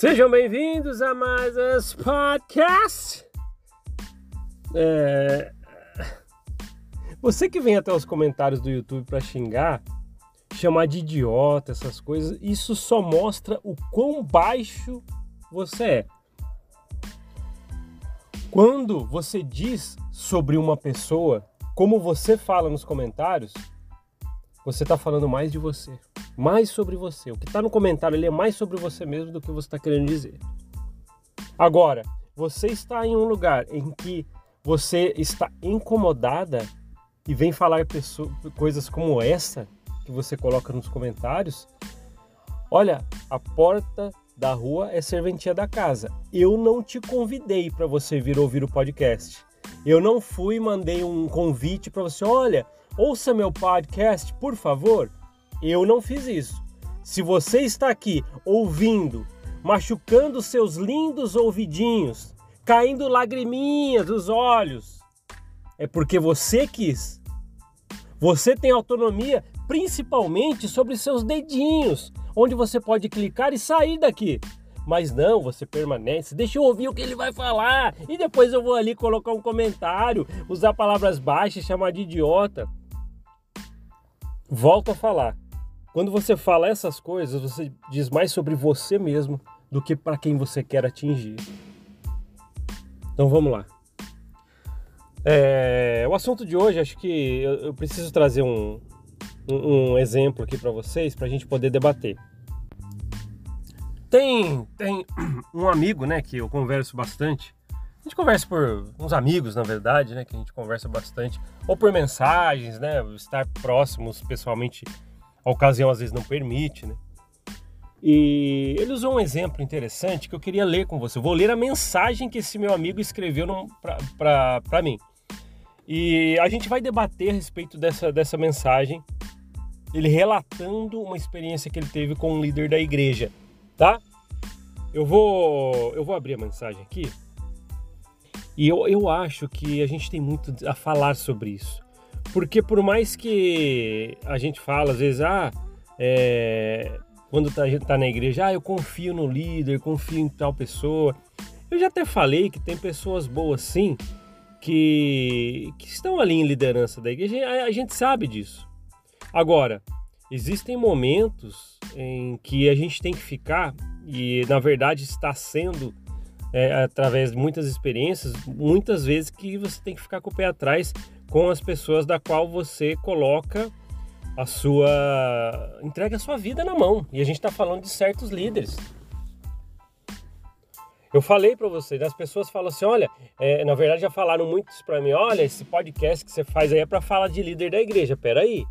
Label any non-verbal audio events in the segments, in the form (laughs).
Sejam bem-vindos a mais esse podcast. É... Você que vem até os comentários do YouTube para xingar, chamar de idiota, essas coisas, isso só mostra o quão baixo você é. Quando você diz sobre uma pessoa como você fala nos comentários, você está falando mais de você mais sobre você. O que está no comentário ali é mais sobre você mesmo do que você está querendo dizer. Agora, você está em um lugar em que você está incomodada e vem falar pessoas, coisas como essa que você coloca nos comentários, olha, a porta da rua é serventia da casa. Eu não te convidei para você vir ouvir o podcast. Eu não fui e mandei um convite para você, olha, ouça meu podcast, por favor. Eu não fiz isso. Se você está aqui ouvindo, machucando seus lindos ouvidinhos, caindo lagriminhas dos olhos, é porque você quis. Você tem autonomia principalmente sobre seus dedinhos, onde você pode clicar e sair daqui. Mas não, você permanece, deixa eu ouvir o que ele vai falar e depois eu vou ali colocar um comentário, usar palavras baixas, chamar de idiota. Volto a falar. Quando você fala essas coisas, você diz mais sobre você mesmo do que para quem você quer atingir. Então vamos lá. É, o assunto de hoje, acho que eu, eu preciso trazer um, um, um exemplo aqui para vocês, para a gente poder debater. Tem, tem (clears throat) um amigo, né, que eu converso bastante. A gente conversa por uns amigos, na verdade, né, que a gente conversa bastante, ou por mensagens, né, estar próximos pessoalmente a ocasião às vezes não permite, né? E ele usou um exemplo interessante que eu queria ler com você. Eu vou ler a mensagem que esse meu amigo escreveu para mim. E a gente vai debater a respeito dessa, dessa mensagem, ele relatando uma experiência que ele teve com um líder da igreja, tá? Eu vou, eu vou abrir a mensagem aqui. E eu, eu acho que a gente tem muito a falar sobre isso. Porque por mais que a gente fala, às vezes, ah, é, quando tá, a gente tá na igreja, ah, eu confio no líder, confio em tal pessoa. Eu já até falei que tem pessoas boas sim, que, que estão ali em liderança da igreja, a, a gente sabe disso. Agora, existem momentos em que a gente tem que ficar, e na verdade está sendo é, através de muitas experiências, muitas vezes que você tem que ficar com o pé atrás com as pessoas da qual você coloca a sua entrega a sua vida na mão. E a gente está falando de certos líderes. Eu falei para vocês, as pessoas falam assim, olha, é, na verdade já falaram muitos para mim, olha, esse podcast que você faz aí é para falar de líder da igreja. Peraí,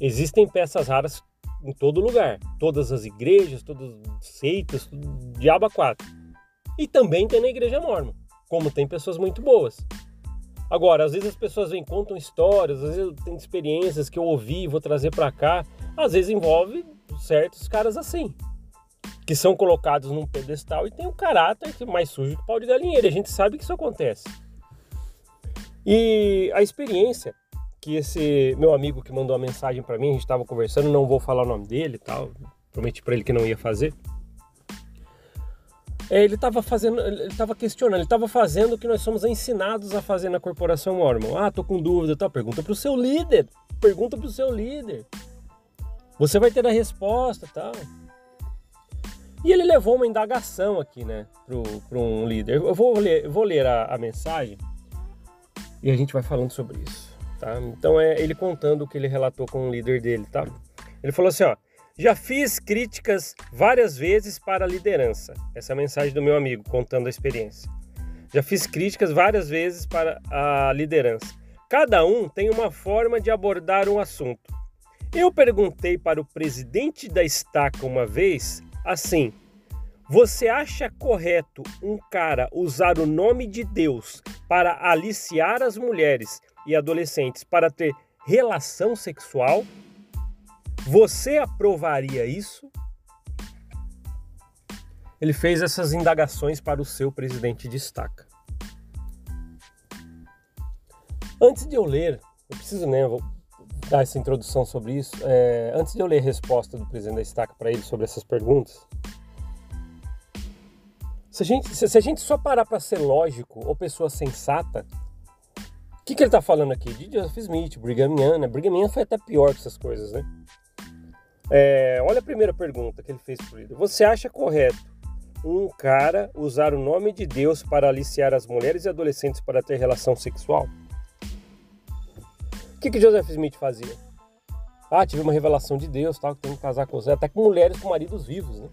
existem peças raras em todo lugar, todas as igrejas, todas as seitas, diaba quatro. E também tem na igreja mormon, como tem pessoas muito boas. Agora, às vezes as pessoas vêm contam histórias, às vezes tem experiências que eu ouvi e vou trazer para cá, às vezes envolve certos caras assim, que são colocados num pedestal e tem um caráter mais sujo que pau de galinheiro. A gente sabe que isso acontece. E a experiência que esse meu amigo que mandou a mensagem para mim, a gente estava conversando, não vou falar o nome dele tal, prometi para ele que não ia fazer. É, ele estava fazendo, ele estava questionando, ele estava fazendo o que nós somos ensinados a fazer na corporação Mormon. Ah, tô com dúvida, tá? Pergunta para o seu líder, pergunta para o seu líder. Você vai ter a resposta, tal. E ele levou uma indagação aqui, né, para um líder. Eu vou ler, eu vou ler a, a, mensagem e a gente vai falando sobre isso, tá? Então é ele contando o que ele relatou com o líder dele, tá? Ele falou assim, ó. Já fiz críticas várias vezes para a liderança. Essa é a mensagem do meu amigo contando a experiência. Já fiz críticas várias vezes para a liderança. Cada um tem uma forma de abordar um assunto. Eu perguntei para o presidente da estaca uma vez assim: Você acha correto um cara usar o nome de Deus para aliciar as mulheres e adolescentes para ter relação sexual? Você aprovaria isso? Ele fez essas indagações para o seu presidente de estaca. Antes de eu ler, eu preciso né, vou dar essa introdução sobre isso. É, antes de eu ler a resposta do presidente da estaca para ele sobre essas perguntas, Se a gente, se, a gente só parar para ser lógico ou pessoa sensata, o que, que ele está falando aqui? De Joseph Smith, Brigham Young, né? Brigham Young foi até pior que essas coisas, né? É, olha a primeira pergunta que ele fez para líder. Você acha correto um cara usar o nome de Deus para aliciar as mulheres e adolescentes para ter relação sexual? O que, que Joseph Smith fazia? Ah, tive uma revelação de Deus, tal, que tem que casar com você, até com mulheres com maridos vivos, né?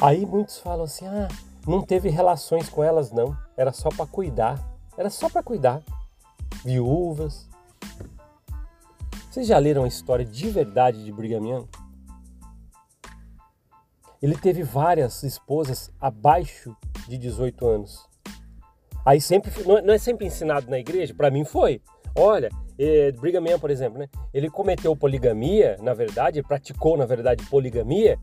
Aí muitos falam assim: ah, não teve relações com elas, não. Era só para cuidar. Era só para cuidar. Viúvas. Vocês já leram a história de verdade de Brigham Young? Ele teve várias esposas abaixo de 18 anos. Aí sempre, não é sempre ensinado na igreja, para mim foi. Olha, eh, Brigham Young, por exemplo, né? Ele cometeu poligamia, na verdade, praticou, na verdade, poligamia,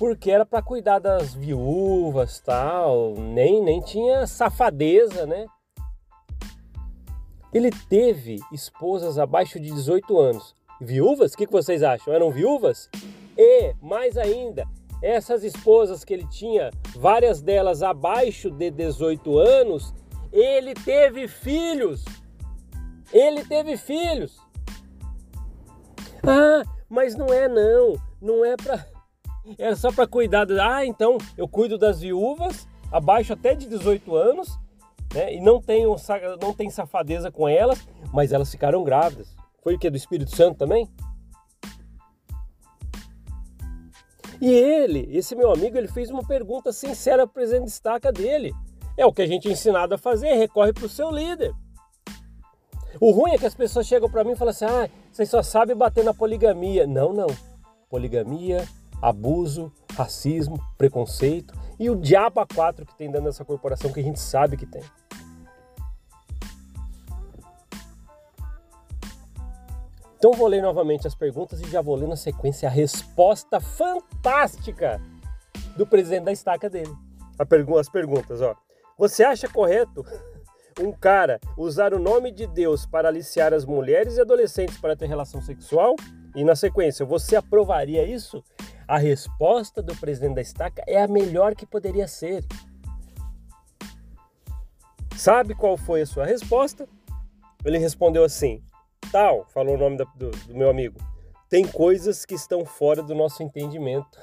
porque era para cuidar das viúvas, tal, nem nem tinha safadeza, né? Ele teve esposas abaixo de 18 anos. Viúvas? O que, vocês acham? Eram viúvas? E, mais ainda, essas esposas que ele tinha, várias delas abaixo de 18 anos, ele teve filhos. Ele teve filhos. Ah, mas não é não. Não é para é só para cuidar. Ah, então eu cuido das viúvas abaixo até de 18 anos, né? E não tenho não tem safadeza com elas, mas elas ficaram grávidas. Foi o que do Espírito Santo também? E ele, esse meu amigo, ele fez uma pergunta sincera para o presidente de estaca dele. É o que a gente é ensinado a fazer, recorre para o seu líder. O ruim é que as pessoas chegam para mim e falam assim: ah, vocês só sabem bater na poligamia. Não, não. Poligamia, abuso, racismo, preconceito e o diabo a quatro que tem dentro dessa corporação que a gente sabe que tem. Então vou ler novamente as perguntas e já vou ler na sequência a resposta fantástica do presidente da estaca dele. as perguntas, ó. Você acha correto (laughs) um cara usar o nome de Deus para aliciar as mulheres e adolescentes para ter relação sexual? E na sequência, você aprovaria isso? A resposta do presidente da estaca é a melhor que poderia ser. Sabe qual foi a sua resposta? Ele respondeu assim: tal, falou o nome do, do meu amigo. Tem coisas que estão fora do nosso entendimento.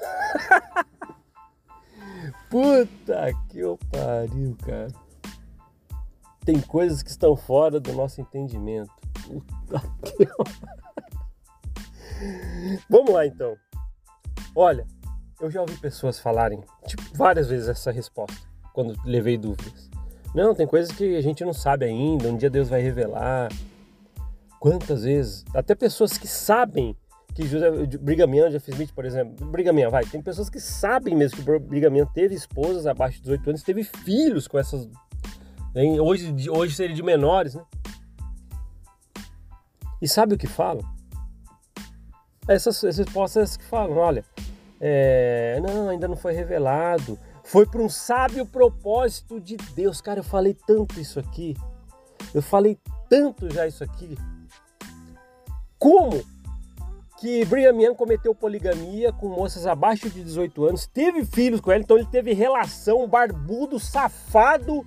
(laughs) Puta que eu pariu, cara. Tem coisas que estão fora do nosso entendimento. Puta (laughs) que eu... Vamos lá então. Olha, eu já ouvi pessoas falarem tipo, várias vezes essa resposta quando levei dúvidas. Não, tem coisas que a gente não sabe ainda, um dia Deus vai revelar. Quantas vezes? Até pessoas que sabem que José Brigham Young, Jeff Smith, por exemplo, Brigham Young, vai, tem pessoas que sabem mesmo que Brigham Young teve esposas abaixo de 18 anos, teve filhos com essas hoje hoje seria de menores, né? E sabe o que falam? Essas, essas respostas que falam, olha, é, não, ainda não foi revelado. Foi para um sábio propósito de Deus. Cara, eu falei tanto isso aqui. Eu falei tanto já isso aqui. Como que Brigham Young cometeu poligamia com moças abaixo de 18 anos, teve filhos com ela, então ele teve relação, barbudo, safado,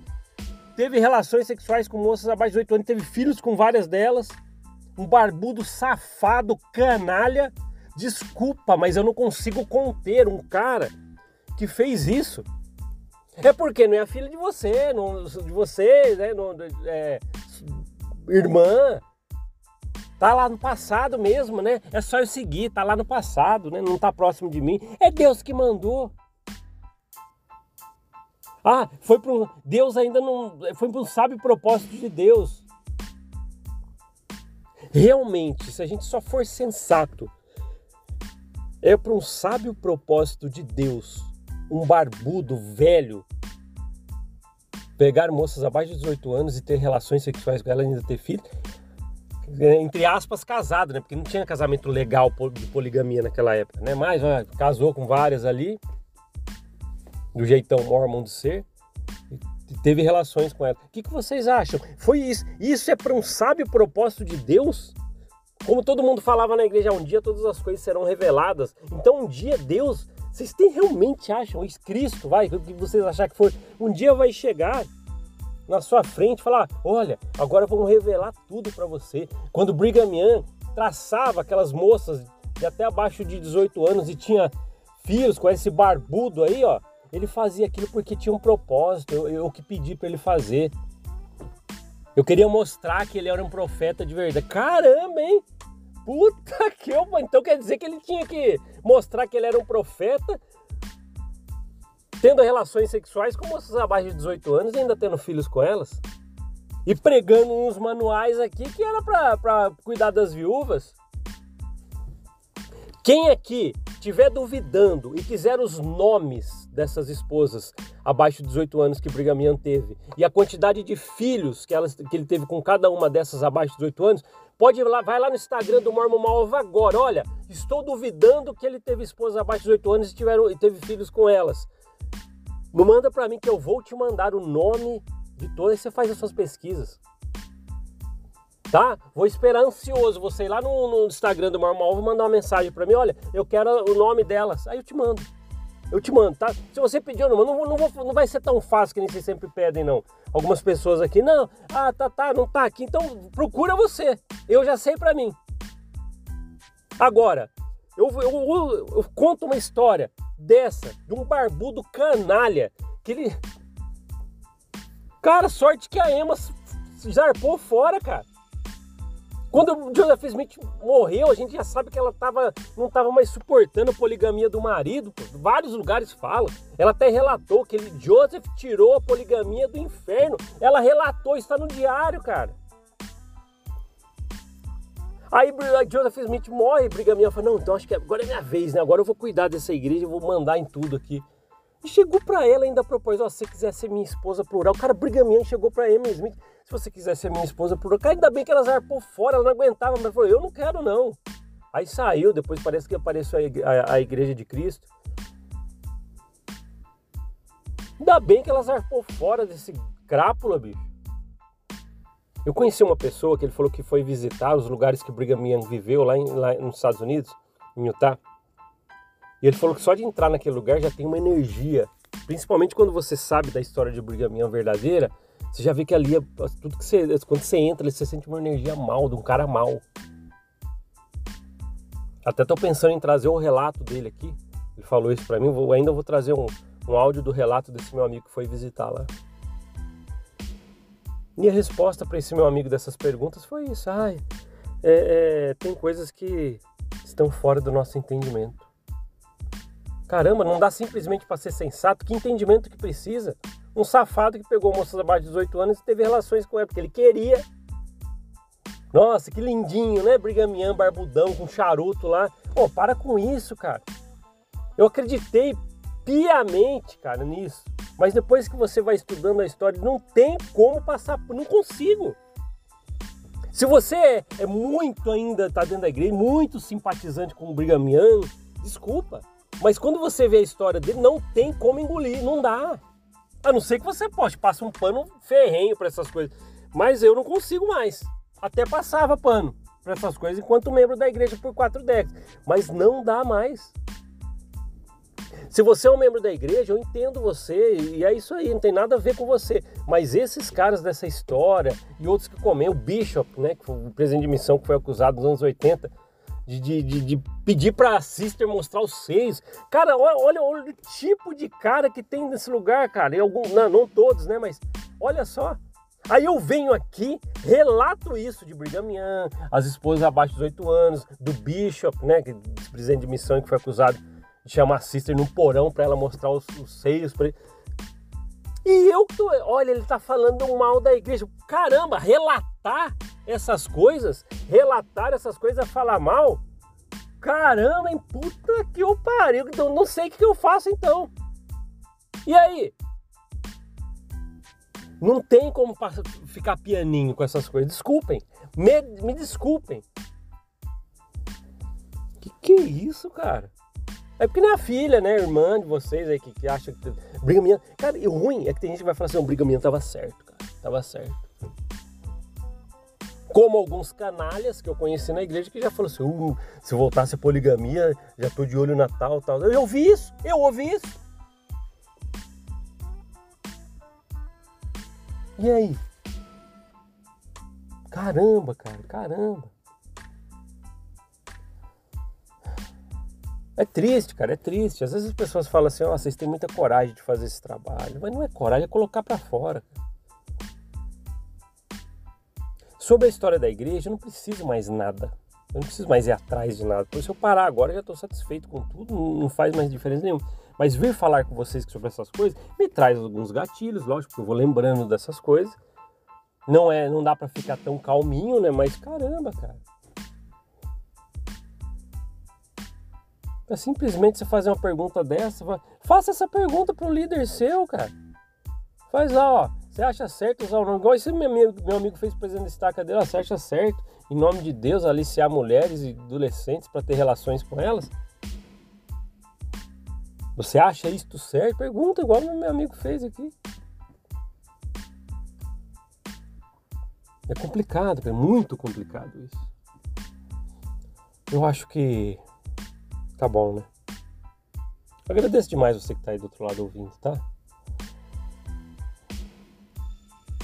teve relações sexuais com moças abaixo de 18 anos, teve filhos com várias delas, um barbudo safado, canalha, Desculpa, mas eu não consigo conter um cara que fez isso. É porque não é a filha de você, não, de você, né? Não, é, irmã. Tá lá no passado mesmo, né? É só eu seguir, tá lá no passado, né? Não tá próximo de mim. É Deus que mandou. Ah, foi para um, Deus ainda não foi para um sábio propósito de Deus. Realmente, se a gente só for sensato é para um sábio propósito de Deus, um barbudo velho pegar moças abaixo de 18 anos e ter relações sexuais com ela e ainda ter filho, entre aspas, casado, né? Porque não tinha casamento legal de poligamia naquela época, né? Mas ó, casou com várias ali, do jeitão mormon de ser, teve relações com ela. O que, que vocês acham? Foi isso? Isso é para um sábio propósito de Deus? Como todo mundo falava na igreja, um dia todas as coisas serão reveladas. Então um dia Deus Vocês têm, realmente acham? Cristo, vai, o que vocês achar que for, um dia vai chegar na sua frente e falar: olha, agora vamos revelar tudo para você. Quando Brigham Young traçava aquelas moças de até abaixo de 18 anos e tinha filhos com esse barbudo aí, ó, ele fazia aquilo porque tinha um propósito, eu, eu que pedi para ele fazer. Eu queria mostrar que ele era um profeta de verdade. Caramba, hein? Puta (laughs) que eu. Então quer dizer que ele tinha que mostrar que ele era um profeta, tendo relações sexuais com moças abaixo de 18 anos e ainda tendo filhos com elas. E pregando uns manuais aqui que era para cuidar das viúvas. Quem aqui estiver duvidando e quiser os nomes dessas esposas abaixo de 18 anos que Brigham Young teve e a quantidade de filhos que, elas, que ele teve com cada uma dessas abaixo de 18 anos, pode ir lá, vai lá no Instagram do Mormon Malva agora. Olha, estou duvidando que ele teve esposas abaixo de 18 anos e, tiveram, e teve filhos com elas. Manda para mim que eu vou te mandar o nome de todas você faz as suas pesquisas tá? Vou esperar ansioso você ir lá no, no Instagram do Normal, vou mandar uma mensagem para mim, olha, eu quero o nome delas. Aí eu te mando. Eu te mando, tá? Se você pedir, não, não, não, vou, não vai ser tão fácil que nem vocês sempre pedem, não. Algumas pessoas aqui, não, ah, tá, tá, não tá aqui, então procura você. Eu já sei para mim. Agora, eu, eu, eu, eu conto uma história dessa, de um barbudo canalha, que ele. Cara, sorte que a Emma zarpou fora, cara. Quando Joseph Smith morreu, a gente já sabe que ela tava, não estava mais suportando a poligamia do marido. Vários lugares falam. Ela até relatou que ele, Joseph tirou a poligamia do inferno. Ela relatou, está no diário, cara. Aí Joseph Smith morre, Brigham Young fala, não, então acho que agora é minha vez, né? Agora eu vou cuidar dessa igreja, eu vou mandar em tudo aqui. E chegou para ela ainda propôs, ó, se você quiser ser minha esposa plural. O cara Brigham Young chegou para Emma Smith, se você quiser ser minha esposa plural. Ainda bem que ela zarpou fora, ela não aguentava, mas falou, eu não quero não. Aí saiu, depois parece que apareceu a igreja de Cristo. Ainda bem que ela zarpou fora desse crápula, bicho. Eu conheci uma pessoa que ele falou que foi visitar os lugares que Brigham Young viveu lá, em, lá nos Estados Unidos, em Utah. E ele falou que só de entrar naquele lugar já tem uma energia. Principalmente quando você sabe da história de Brigham Young verdadeira, você já vê que ali, é, tudo que você, quando você entra, você sente uma energia mal, de um cara mal. Até tô pensando em trazer o relato dele aqui. Ele falou isso para mim, vou, ainda vou trazer um, um áudio do relato desse meu amigo que foi visitar lá. E a resposta para esse meu amigo dessas perguntas foi isso. Ai, é, é, tem coisas que estão fora do nosso entendimento. Caramba, não dá simplesmente para ser sensato. Que entendimento que precisa? Um safado que pegou moças abaixo de 18 anos e teve relações com ela, porque ele queria. Nossa, que lindinho, né? Brigamian, barbudão, com charuto lá. Pô, para com isso, cara. Eu acreditei piamente, cara, nisso. Mas depois que você vai estudando a história, não tem como passar, não consigo. Se você é, é muito ainda, tá dentro da igreja, muito simpatizante com o Brigham Young, desculpa. Mas quando você vê a história dele, não tem como engolir, não dá. A não ser que você possa passar um pano ferrenho para essas coisas. Mas eu não consigo mais. Até passava pano para essas coisas enquanto membro da igreja por quatro décadas. Mas não dá mais. Se você é um membro da igreja, eu entendo você e é isso aí, não tem nada a ver com você. Mas esses caras dessa história e outros que comem, o Bishop, né, que foi o presidente de missão que foi acusado nos anos 80, de, de, de, pedir pra sister mostrar os seios. Cara, olha, olha, o tipo de cara que tem nesse lugar, cara. Algum, não, não todos, né? Mas olha só. Aí eu venho aqui, relato isso de Brigham Young, as esposas abaixo dos 18 anos, do Bishop, né? Que presidente de missão que foi acusado de chamar a sister num porão para ela mostrar os, os seios para ele. E eu, olha, ele tá falando mal da igreja. Caramba, relatar essas coisas, relatar essas coisas, falar mal. Caramba, hein? Puta que eu pariu. Então não sei o que eu faço então. E aí? Não tem como ficar pianinho com essas coisas. Desculpem. Me, me desculpem. Que que é isso, cara? É porque nem a filha, né, irmã de vocês aí que, que acha que Brigham Young... Cara, e ruim é que tem gente que vai falar assim, o Brigham Young tava certo, cara. Tava certo. Como alguns canalhas que eu conheci na igreja que já falaram assim: uh, se voltasse a poligamia, já tô de olho na tal, tal. Eu ouvi isso, eu ouvi isso. E aí? Caramba, cara, caramba. É triste, cara, é triste. Às vezes as pessoas falam assim: ó, oh, vocês têm muita coragem de fazer esse trabalho. Mas não é coragem, é colocar para fora. Sobre a história da igreja, eu não preciso mais nada. Eu não preciso mais ir atrás de nada. Por isso eu parar agora, eu já estou satisfeito com tudo, não faz mais diferença nenhuma. Mas vir falar com vocês sobre essas coisas me traz alguns gatilhos, lógico, porque eu vou lembrando dessas coisas. Não é, não dá para ficar tão calminho, né? Mas caramba, cara. É simplesmente você fazer uma pergunta dessa, faça essa pergunta pro líder seu, cara. Faz lá, ó. Você acha certo usar o nome? Igual esse meu amigo, meu amigo fez presidente da estaca dele, você acha certo, em nome de Deus, aliciar mulheres e adolescentes para ter relações com elas? Você acha isto certo? Pergunta, igual meu amigo fez aqui. É complicado, é muito complicado isso. Eu acho que tá bom, né? Agradeço demais você que tá aí do outro lado ouvindo, tá?